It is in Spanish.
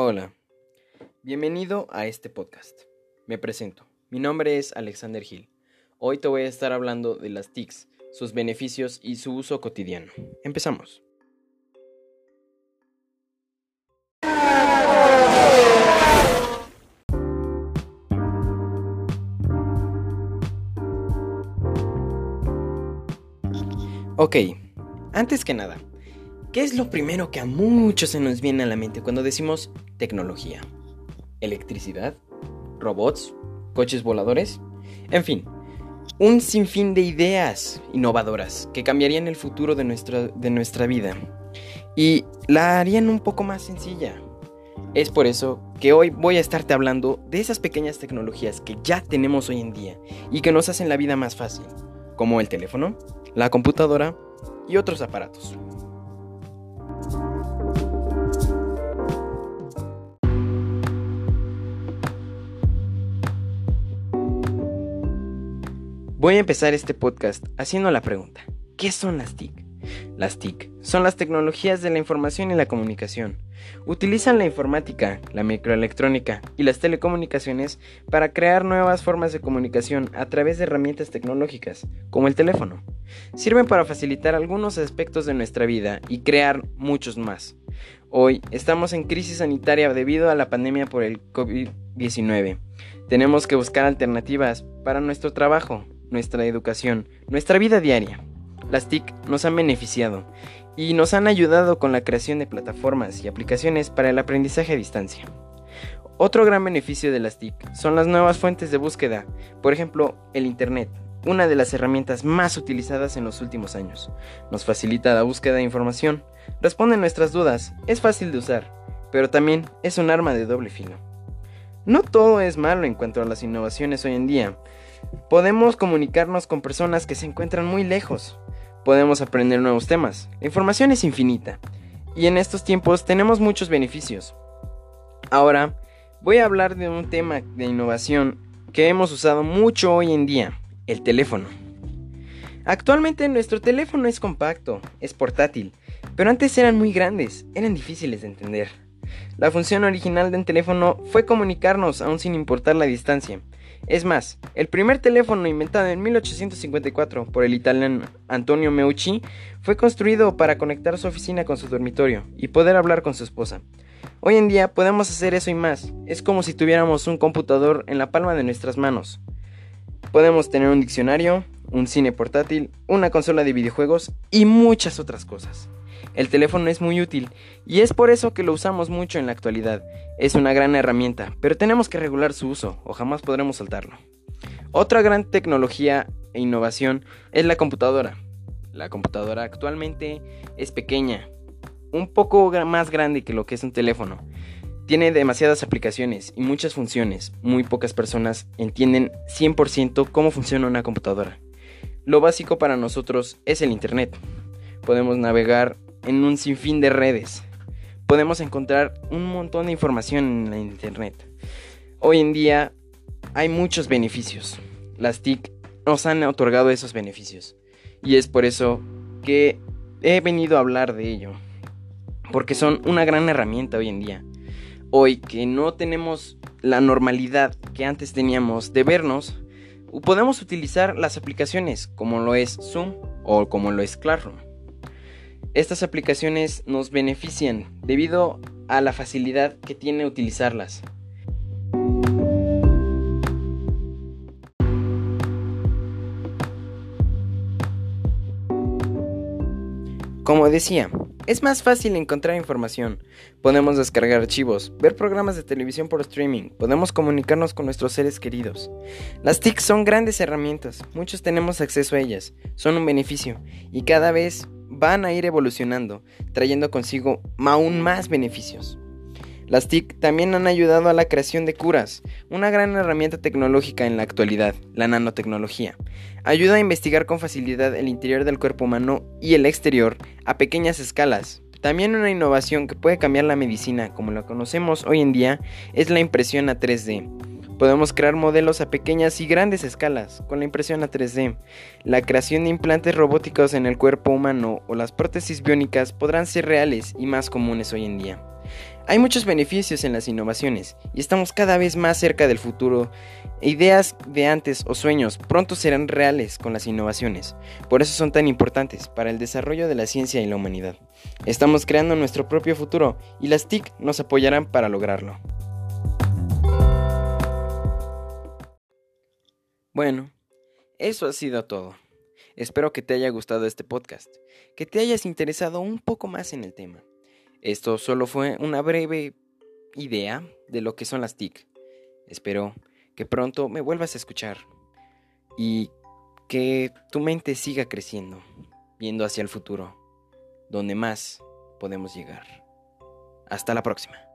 Hola, bienvenido a este podcast. Me presento, mi nombre es Alexander Gil. Hoy te voy a estar hablando de las TICs, sus beneficios y su uso cotidiano. Empezamos. Ok, antes que nada, ¿qué es lo primero que a muchos se nos viene a la mente cuando decimos tecnología? ¿Electricidad? ¿Robots? ¿Coches voladores? En fin, un sinfín de ideas innovadoras que cambiarían el futuro de nuestra, de nuestra vida y la harían un poco más sencilla. Es por eso que hoy voy a estarte hablando de esas pequeñas tecnologías que ya tenemos hoy en día y que nos hacen la vida más fácil, como el teléfono, la computadora y otros aparatos. Voy a empezar este podcast haciendo la pregunta, ¿qué son las TIC? Las TIC son las tecnologías de la información y la comunicación. Utilizan la informática, la microelectrónica y las telecomunicaciones para crear nuevas formas de comunicación a través de herramientas tecnológicas, como el teléfono. Sirven para facilitar algunos aspectos de nuestra vida y crear muchos más. Hoy estamos en crisis sanitaria debido a la pandemia por el COVID-19. Tenemos que buscar alternativas para nuestro trabajo, nuestra educación, nuestra vida diaria. Las TIC nos han beneficiado y nos han ayudado con la creación de plataformas y aplicaciones para el aprendizaje a distancia. Otro gran beneficio de las TIC son las nuevas fuentes de búsqueda, por ejemplo, el Internet, una de las herramientas más utilizadas en los últimos años. Nos facilita la búsqueda de información, responde nuestras dudas, es fácil de usar, pero también es un arma de doble filo. No todo es malo en cuanto a las innovaciones hoy en día. Podemos comunicarnos con personas que se encuentran muy lejos, podemos aprender nuevos temas. La información es infinita y en estos tiempos tenemos muchos beneficios. Ahora voy a hablar de un tema de innovación que hemos usado mucho hoy en día, el teléfono. Actualmente nuestro teléfono es compacto, es portátil, pero antes eran muy grandes, eran difíciles de entender. La función original de un teléfono fue comunicarnos aún sin importar la distancia. Es más, el primer teléfono inventado en 1854 por el italiano Antonio Meucci fue construido para conectar su oficina con su dormitorio y poder hablar con su esposa. Hoy en día podemos hacer eso y más. Es como si tuviéramos un computador en la palma de nuestras manos. Podemos tener un diccionario, un cine portátil, una consola de videojuegos y muchas otras cosas. El teléfono es muy útil y es por eso que lo usamos mucho en la actualidad. Es una gran herramienta, pero tenemos que regular su uso o jamás podremos soltarlo. Otra gran tecnología e innovación es la computadora. La computadora actualmente es pequeña, un poco más grande que lo que es un teléfono. Tiene demasiadas aplicaciones y muchas funciones. Muy pocas personas entienden 100% cómo funciona una computadora. Lo básico para nosotros es el Internet. Podemos navegar en un sinfín de redes. Podemos encontrar un montón de información en la internet. Hoy en día hay muchos beneficios. Las TIC nos han otorgado esos beneficios. Y es por eso que he venido a hablar de ello. Porque son una gran herramienta hoy en día. Hoy que no tenemos la normalidad que antes teníamos de vernos, podemos utilizar las aplicaciones como lo es Zoom o como lo es Classroom. Estas aplicaciones nos benefician debido a la facilidad que tiene utilizarlas. Como decía, es más fácil encontrar información. Podemos descargar archivos, ver programas de televisión por streaming, podemos comunicarnos con nuestros seres queridos. Las TIC son grandes herramientas, muchos tenemos acceso a ellas, son un beneficio y cada vez van a ir evolucionando, trayendo consigo aún más beneficios. Las TIC también han ayudado a la creación de curas, una gran herramienta tecnológica en la actualidad, la nanotecnología. Ayuda a investigar con facilidad el interior del cuerpo humano y el exterior a pequeñas escalas. También una innovación que puede cambiar la medicina como la conocemos hoy en día es la impresión a 3D. Podemos crear modelos a pequeñas y grandes escalas con la impresión a 3D. La creación de implantes robóticos en el cuerpo humano o las prótesis biónicas podrán ser reales y más comunes hoy en día. Hay muchos beneficios en las innovaciones y estamos cada vez más cerca del futuro. Ideas de antes o sueños pronto serán reales con las innovaciones. Por eso son tan importantes para el desarrollo de la ciencia y la humanidad. Estamos creando nuestro propio futuro y las TIC nos apoyarán para lograrlo. Bueno, eso ha sido todo. Espero que te haya gustado este podcast, que te hayas interesado un poco más en el tema. Esto solo fue una breve idea de lo que son las TIC. Espero que pronto me vuelvas a escuchar y que tu mente siga creciendo, viendo hacia el futuro, donde más podemos llegar. Hasta la próxima.